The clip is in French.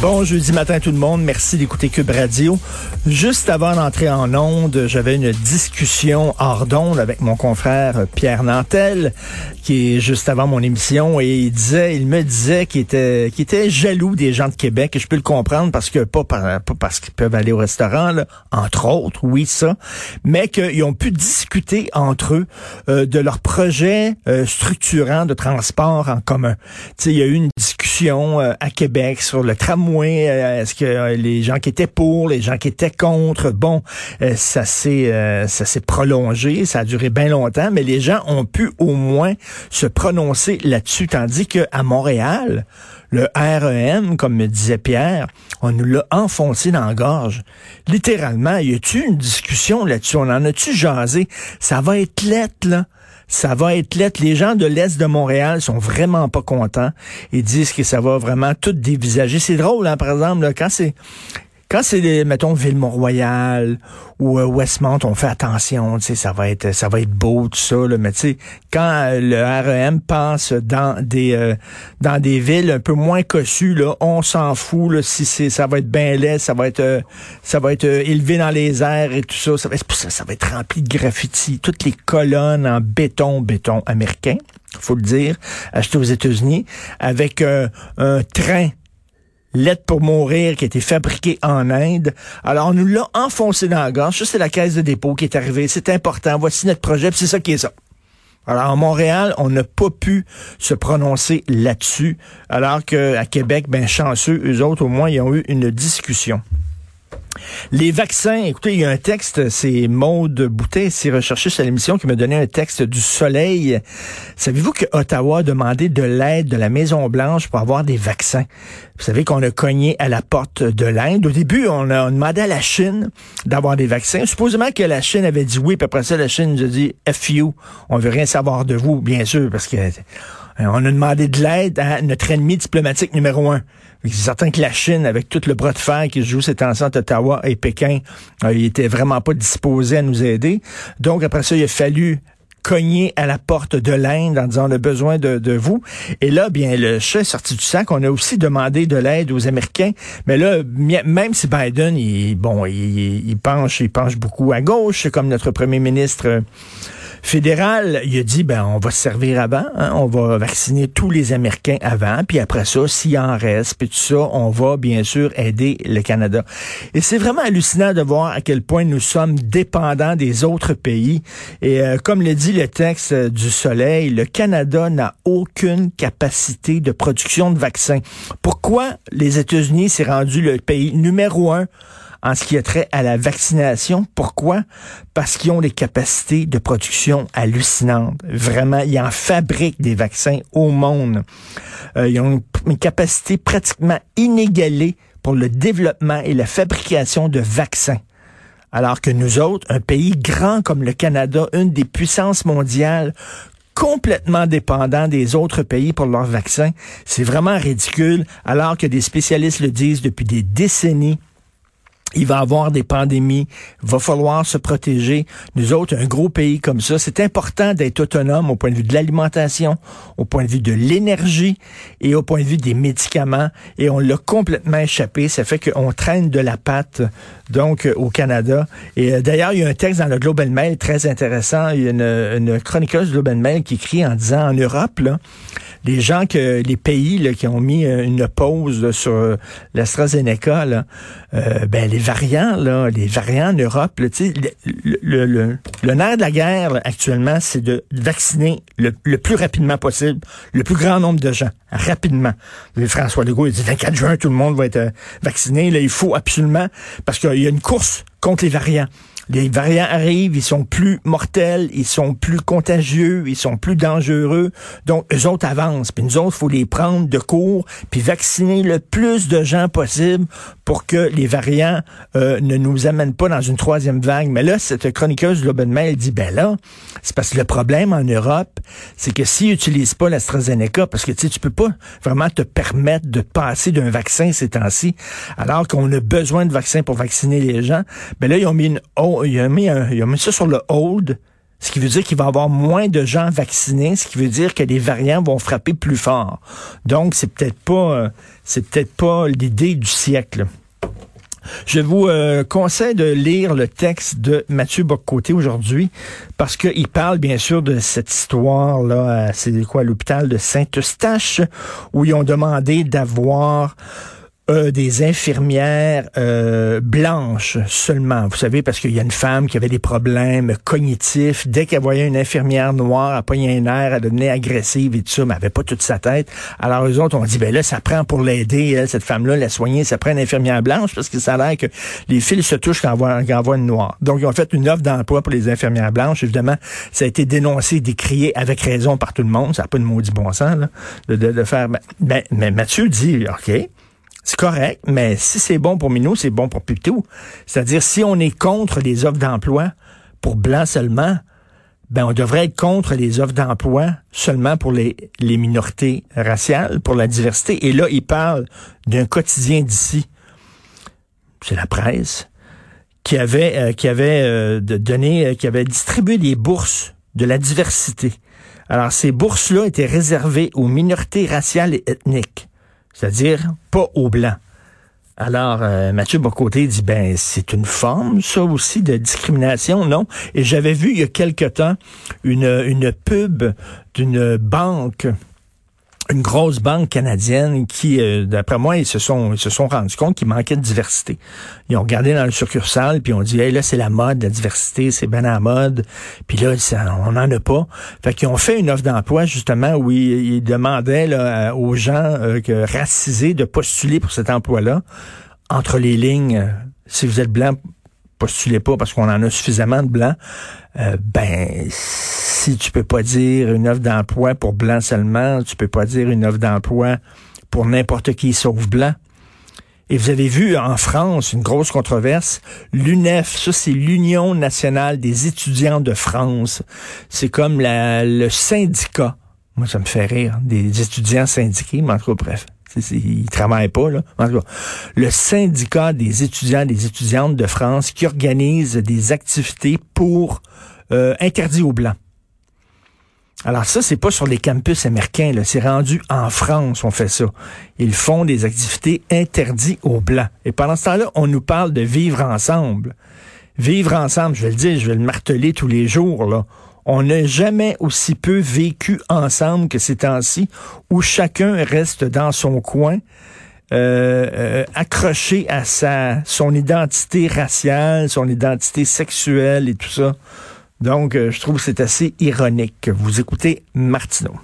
Bon jeudi matin tout le monde, merci d'écouter Cube Radio. Juste avant d'entrer en onde, j'avais une discussion hors d'onde avec mon confrère Pierre Nantel, qui est juste avant mon émission, et il disait, il me disait qu'il était, qu'il était jaloux des gens de Québec, et je peux le comprendre parce que pas, par- pas parce qu'ils peuvent aller au restaurant, là, entre autres, oui ça, mais qu'ils ont pu discuter entre eux euh, de leur projet euh, structurant de transport en commun. Tu sais, il y a eu une discussion euh, à Québec sur le tramway. euh, Est-ce que euh, les gens qui étaient pour, les gens qui étaient contre, bon, euh, ça s'est ça s'est prolongé, ça a duré bien longtemps, mais les gens ont pu au moins se prononcer là-dessus, tandis que à Montréal, le REM, comme me disait Pierre, on nous l'a enfoncé dans la gorge. Littéralement, y a-tu une discussion là-dessus? On en a-tu jasé? Ça va être lettre, là. Ça va être lettre. Les gens de l'Est de Montréal sont vraiment pas contents. Ils disent que ça va vraiment tout dévisager. C'est drôle, hein, par exemple, là, quand c'est quand c'est, mettons, Ville-Mont-Royal ou euh, Westmount, on fait attention, tu sais, ça va être, ça va être beau, tout ça, là, mais tu sais, quand euh, le REM passe dans des, euh, dans des villes un peu moins cossues, là, on s'en fout, si c'est, ça va être bien laid, ça va être, ça va être élevé dans les airs et tout ça, ça va, être- ça, ça va être rempli de graffitis, toutes les colonnes en béton, béton américain, faut le dire, acheté aux États-Unis, avec un train Lettre pour mourir qui a été fabriquée en Inde. Alors, on nous l'a enfoncé dans la gorge. Ça, c'est la caisse de dépôt qui est arrivée. C'est important. Voici notre projet. c'est ça qui est ça. Alors, à Montréal, on n'a pas pu se prononcer là-dessus. Alors qu'à Québec, ben, chanceux, eux autres, au moins, ils ont eu une discussion. Les vaccins, écoutez, il y a un texte, c'est Maude Boutet, c'est recherché sur l'émission, qui m'a donné un texte du Soleil. Savez-vous que Ottawa a demandé de l'aide de la Maison-Blanche pour avoir des vaccins? Vous savez qu'on a cogné à la porte de l'Inde. Au début, on a demandé à la Chine d'avoir des vaccins. Supposément que la Chine avait dit oui, puis après ça, la Chine nous a dit F you, on veut rien savoir de vous, bien sûr, parce que on a demandé de l'aide à notre ennemi diplomatique numéro un. C'est certain que la Chine, avec tout le bras de fer qui se joue cette enceinte Ottawa et Pékin, euh, il vraiment pas disposé à nous aider. Donc, après ça, il a fallu cogner à la porte de l'Inde en disant on a besoin de, vous. Et là, bien, le chat est sorti du sac. On a aussi demandé de l'aide aux Américains. Mais là, même si Biden, il, bon, il, penche, il penche beaucoup à gauche, comme notre premier ministre euh, fédéral, il a dit ben on va se servir avant, hein, on va vacciner tous les Américains avant, puis après ça, s'il en reste, puis tout ça, on va bien sûr aider le Canada. Et c'est vraiment hallucinant de voir à quel point nous sommes dépendants des autres pays. Et euh, comme le dit le texte euh, du Soleil, le Canada n'a aucune capacité de production de vaccins. Pourquoi les États-Unis s'est rendu le pays numéro un en ce qui a trait à la vaccination. Pourquoi? Parce qu'ils ont des capacités de production hallucinantes. Vraiment, ils en fabriquent des vaccins au monde. Euh, ils ont une, une capacité pratiquement inégalée pour le développement et la fabrication de vaccins. Alors que nous autres, un pays grand comme le Canada, une des puissances mondiales, complètement dépendant des autres pays pour leurs vaccins, c'est vraiment ridicule, alors que des spécialistes le disent depuis des décennies il va avoir des pandémies, va falloir se protéger. Nous autres, un gros pays comme ça, c'est important d'être autonome au point de vue de l'alimentation, au point de vue de l'énergie et au point de vue des médicaments. Et on l'a complètement échappé. Ça fait qu'on traîne de la patte, donc, euh, au Canada. Et euh, d'ailleurs, il y a un texte dans le Global Mail très intéressant. Il y a une, chroniqueuse Global Mail qui écrit en disant, en Europe, les gens que les pays qui ont mis euh, une pause sur l'AstraZeneca, là, ben variants, là, les variants en Europe, le, le, le, le, nerf de la guerre actuellement, c'est de vacciner le, plus rapidement possible le plus grand nombre de gens, rapidement. François Legault il dit 24 juin, tout le monde va être vacciné. Là, il faut absolument, parce qu'il y a une course contre les variants les variants arrivent, ils sont plus mortels, ils sont plus contagieux, ils sont plus dangereux. Donc, eux autres avancent. Puis nous autres, faut les prendre de court, puis vacciner le plus de gens possible pour que les variants euh, ne nous amènent pas dans une troisième vague. Mais là, cette chroniqueuse de Mail dit, ben là, c'est parce que le problème en Europe, c'est que s'ils n'utilisent pas l'AstraZeneca, parce que tu sais, tu peux pas vraiment te permettre de passer d'un vaccin ces temps-ci, alors qu'on a besoin de vaccins pour vacciner les gens, ben là, ils ont mis une il a mis, ça sur le hold, ce qui veut dire qu'il va y avoir moins de gens vaccinés, ce qui veut dire que les variants vont frapper plus fort. Donc, c'est peut-être pas, euh, peut-être l'idée du siècle. Je vous euh, conseille de lire le texte de Mathieu Boccoté aujourd'hui parce qu'il parle bien sûr de cette histoire là, c'est quoi l'hôpital de Saint-Eustache où ils ont demandé d'avoir des infirmières euh, blanches seulement. Vous savez, parce qu'il y a une femme qui avait des problèmes cognitifs. Dès qu'elle voyait une infirmière noire, elle pognait un air, elle devenait agressive et tout ça, mais elle avait pas toute sa tête. Alors eux autres ont dit, ben là, ça prend pour l'aider, cette femme-là, la soigner, ça prend une infirmière blanche parce que ça a l'air que les fils se touchent quand on voit, une noire. Donc, ils ont fait une offre d'emploi pour les infirmières blanches. Évidemment, ça a été dénoncé, décrié avec raison par tout le monde. Ça n'a pas de maudit bon sens, là, de, de, faire... Ben, ben, mais Mathieu dit, OK, c'est correct, mais si c'est bon pour Minou, c'est bon pour Pitou. C'est-à-dire, si on est contre les offres d'emploi pour blancs seulement, ben on devrait être contre les offres d'emploi seulement pour les, les minorités raciales, pour la diversité. Et là, il parle d'un quotidien d'ici. C'est la presse qui avait euh, qui avait euh, donné, euh, qui avait distribué des bourses de la diversité. Alors ces bourses-là étaient réservées aux minorités raciales et ethniques c'est-à-dire pas aux Blancs. Alors, euh, Mathieu Bocoté dit, ben, c'est une forme, ça aussi, de discrimination, non? Et j'avais vu il y a quelque temps une, une pub d'une banque une grosse banque canadienne qui, euh, d'après moi, ils se sont ils se sont rendus compte qu'il manquait de diversité. Ils ont regardé dans le succursale puis ont dit, hey, là c'est la mode, la diversité, c'est bien la mode. Puis là, on n'en a pas. Fait qu'ils ont fait une offre d'emploi justement où ils, demandaient là, aux gens euh, racisés de postuler pour cet emploi-là. Entre les lignes, euh, si vous êtes blanc, postulez pas parce qu'on en a suffisamment de blancs. ben si tu peux pas dire une offre d'emploi pour blanc seulement, tu peux pas dire une offre d'emploi pour n'importe qui sauf blanc. Et vous avez vu en France une grosse controverse. L'UNEF, ça c'est l'Union nationale des étudiants de France. C'est comme le syndicat. Moi, ça me fait rire. Des étudiants syndiqués, mais en tout bref. Ils travaillent pas, là. Le syndicat des étudiants, des étudiantes de France qui organise des activités pour euh, interdire aux Blancs. Alors ça, c'est pas sur les campus américains, c'est rendu en France, on fait ça. Ils font des activités interdites aux Blancs. Et pendant ce temps-là, on nous parle de vivre ensemble. Vivre ensemble, je vais le dire, je vais le marteler tous les jours, là. On n'a jamais aussi peu vécu ensemble que ces temps-ci, où chacun reste dans son coin, euh, euh, accroché à sa son identité raciale, son identité sexuelle et tout ça. Donc, euh, je trouve que c'est assez ironique. Vous écoutez Martineau.